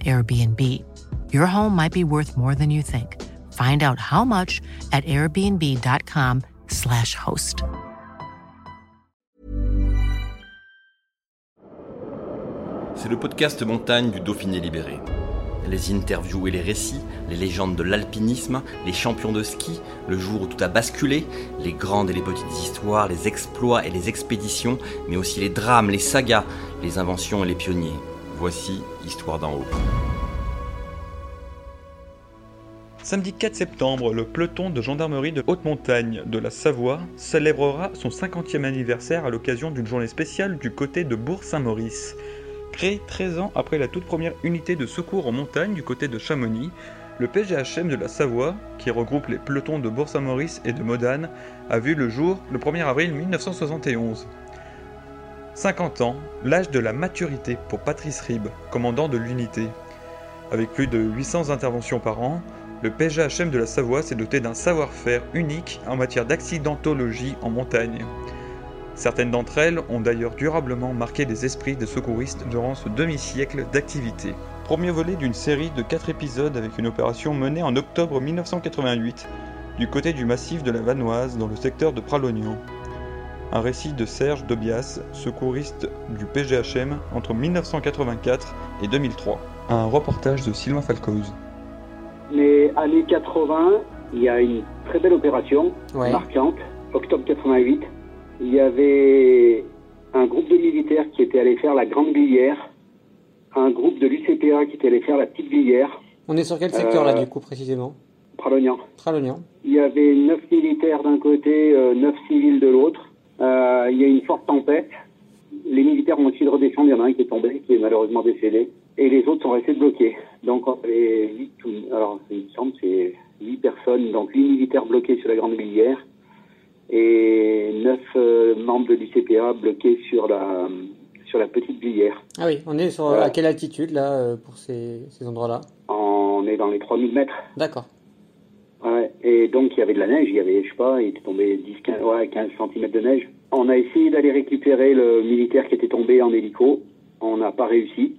Airbnb. Your home might be worth more than you think. Find out how much at airbnb.com/slash host. C'est le podcast montagne du Dauphiné libéré. Les interviews et les récits, les légendes de l'alpinisme, les champions de ski, le jour où tout a basculé, les grandes et les petites histoires, les exploits et les expéditions, mais aussi les drames, les sagas, les inventions et les pionniers. Voici Histoire d'en haut. Samedi 4 septembre, le peloton de gendarmerie de haute montagne de la Savoie célébrera son 50e anniversaire à l'occasion d'une journée spéciale du côté de Bourg-Saint-Maurice. Créé 13 ans après la toute première unité de secours en montagne du côté de Chamonix, le PGHM de la Savoie, qui regroupe les pelotons de Bourg-Saint-Maurice et de Modane, a vu le jour le 1er avril 1971. 50 ans, l'âge de la maturité pour Patrice Ribes, commandant de l'unité. Avec plus de 800 interventions par an, le PGHM de la Savoie s'est doté d'un savoir-faire unique en matière d'accidentologie en montagne. Certaines d'entre elles ont d'ailleurs durablement marqué les esprits des secouristes durant ce demi-siècle d'activité. Premier volet d'une série de 4 épisodes avec une opération menée en octobre 1988 du côté du massif de la Vanoise dans le secteur de Pralognan. Un récit de Serge Dobias, secouriste du PGHM entre 1984 et 2003. Un reportage de Sylvain Falcoz. Les années 80, il y a une très belle opération marquante, octobre 88. Il y avait un groupe de militaires qui était allé faire la Grande Glière, un groupe de l'UCPA qui était allé faire la Petite Glière. On est sur quel secteur là du coup précisément? Pralognan. Pralognan. Il y avait neuf militaires d'un côté, euh, neuf civils de l'autre. Euh, il y a une forte tempête. Les militaires ont essayé de redescendre. Il y en a un qui est tombé, qui est malheureusement décédé. Et les autres sont restés bloqués. Donc, on avait alors, il me semble, c'est huit personnes. Donc, huit militaires bloqués sur la Grande Glière et neuf euh, membres de l'UCPA bloqués sur la, sur la Petite Glière. Ah oui, on est sur à quelle altitude là euh, pour ces, ces endroits-là? On est dans les 3000 mètres. D'accord. Et donc il y avait de la neige, il y avait, je sais pas, il était tombé 10, 15, ouais, 15 cm de neige. On a essayé d'aller récupérer le militaire qui était tombé en hélico. On n'a pas réussi.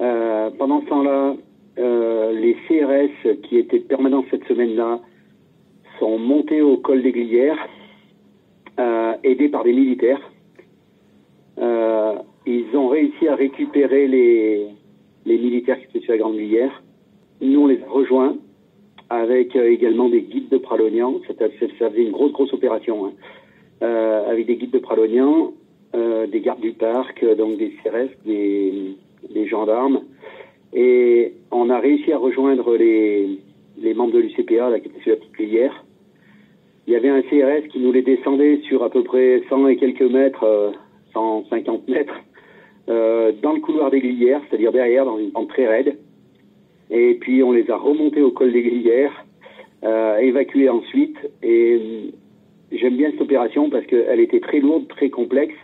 Euh, pendant ce temps-là, euh, les CRS qui étaient permanents cette semaine-là sont montés au col des Glières, euh, aidés par des militaires. Ils ont réussi à récupérer les, les militaires qui étaient sur la Grande Glière. Nous, on les a rejoints avec euh, également des guides de Pralognan. Ça, faisait une grosse, grosse opération. Hein. Euh, avec des guides de Pralognan, euh, des gardes du parc, donc des CRS, des, gendarmes. Et on a réussi à rejoindre les, membres de l'UCPA qui étaient sur la petite cuillère. Il y avait un CRS qui nous les descendait sur à peu près 100 et quelques mètres, euh, 150 mètres, dans le couloir des Glières, c'est-à-dire derrière, dans une pente très raide. Et puis on les a remontés au col des Glières, euh, évacués ensuite. Et j'aime bien cette opération parce qu'elle était très lourde, très complexe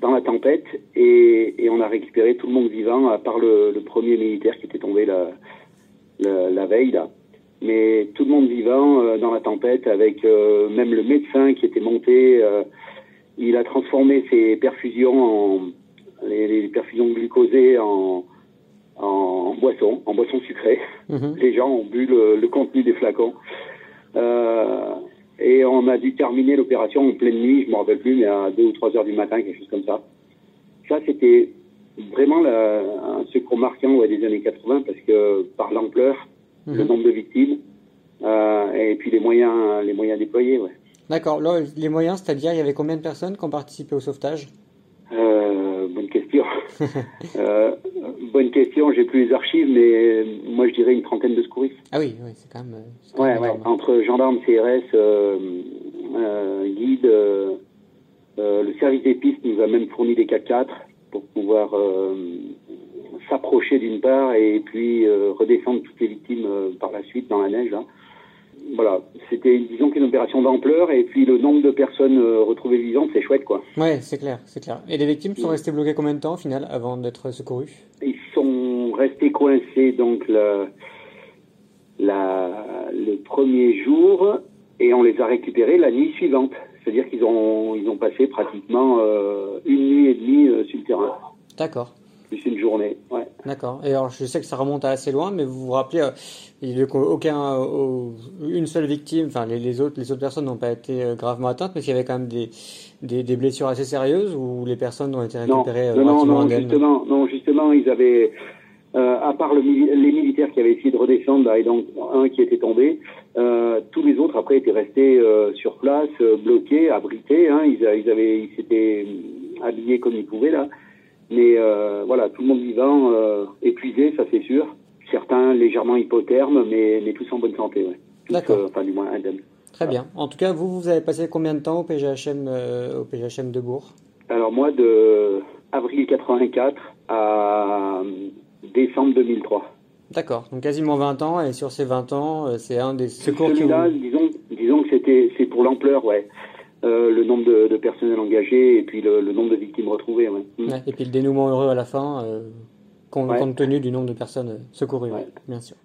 dans la tempête. Et, on a récupéré tout le monde vivant, à part le, premier militaire qui était tombé la, veille mais tout le monde vivant euh, dans la tempête, avec euh, même le médecin qui était monté. Euh, il a transformé ses perfusions en les, les perfusions glucosées en, en boisson, en boisson sucrée. Mhm. Les gens ont bu le, le contenu des flacons. et on a dû terminer l'opération en pleine nuit, je me rappelle plus, mais à 2 ou 3 heures du matin, quelque chose comme ça. Ça, c'était vraiment la, un secours marquant ouais, des années 80 parce que par l'ampleur, Mhm. le nombre de victimes euh, et puis les moyens, les moyens déployés. Ouais. D'accord. Les moyens, c'est-à-dire, il y avait combien de personnes qui ont participé au sauvetage? Euh, question. euh, bonne question. J'ai plus les archives, mais moi je dirais une trentaine de secouristes. Ah oui, oui c'est quand même. euh, quand même ouais. Entre gendarmes, CRS, euh, euh, guides, euh, euh, le service des pistes nous a même fourni des 4x4 pour pouvoir euh, s'approcher d'une part et puis redescendre toutes les victimes par la suite dans la neige. Hein. Voilà, c'était disons qu'une opération d'ampleur et puis le nombre de personnes retrouvées vivantes, c'est chouette quoi. Ouais, c'est clair, c'est clair. Et les victimes sont restées bloquées combien de temps au final avant d'être secourues? Ils sont restés coincés donc la, la, le premier jour et on les a récupérés la nuit suivante. C'est-à-dire qu'ils ont, ils ont passé pratiquement euh, une nuit et demie euh, sur le terrain. D'accord. Plus une journée, ouais. D'accord. Et alors, je sais que ça remonte à assez loin, mais vous vous rappelez, euh, il n'y a aucun, une seule victime, enfin les, les, autres, les autres personnes n'ont pas été gravement atteintes, mais il y avait quand même des, des, des, blessures assez sérieuses où les personnes ont été récupérées non, non, non, justement, non, justement, ils avaient, euh, à part le, les militaires qui avaient essayé de redescendre, et donc un qui était tombé, euh, tous les autres après étaient restés euh, sur place, euh, bloqués, abrités. Hein, ils, ils, avaient, ils s'étaient habillés comme ils pouvaient là, mais voilà, tout le monde vivant, épuisé, ça c'est sûr. Certains légèrement hypothermes, mais, mais tous en bonne santé. Ouais. D'accord. enfin du moins indemnes. Très bien. En tout cas, vous, vous avez passé combien de temps au PGHM, au PGHM de Bourg? Alors moi, de avril 84 à décembre 2003. D'accord, donc quasiment 20 ans, et sur ces 20 ans, euh, c'est un des secours qui vous... disons, disons que c'était, c'est pour l'ampleur, ouais. Euh, le nombre de, de, personnels engagés et puis le, le nombre de victimes retrouvées. Ouais. Mm. Ouais, et puis le dénouement heureux à la fin, euh, compte, ouais. compte, tenu du nombre de personnes secourues, bien sûr.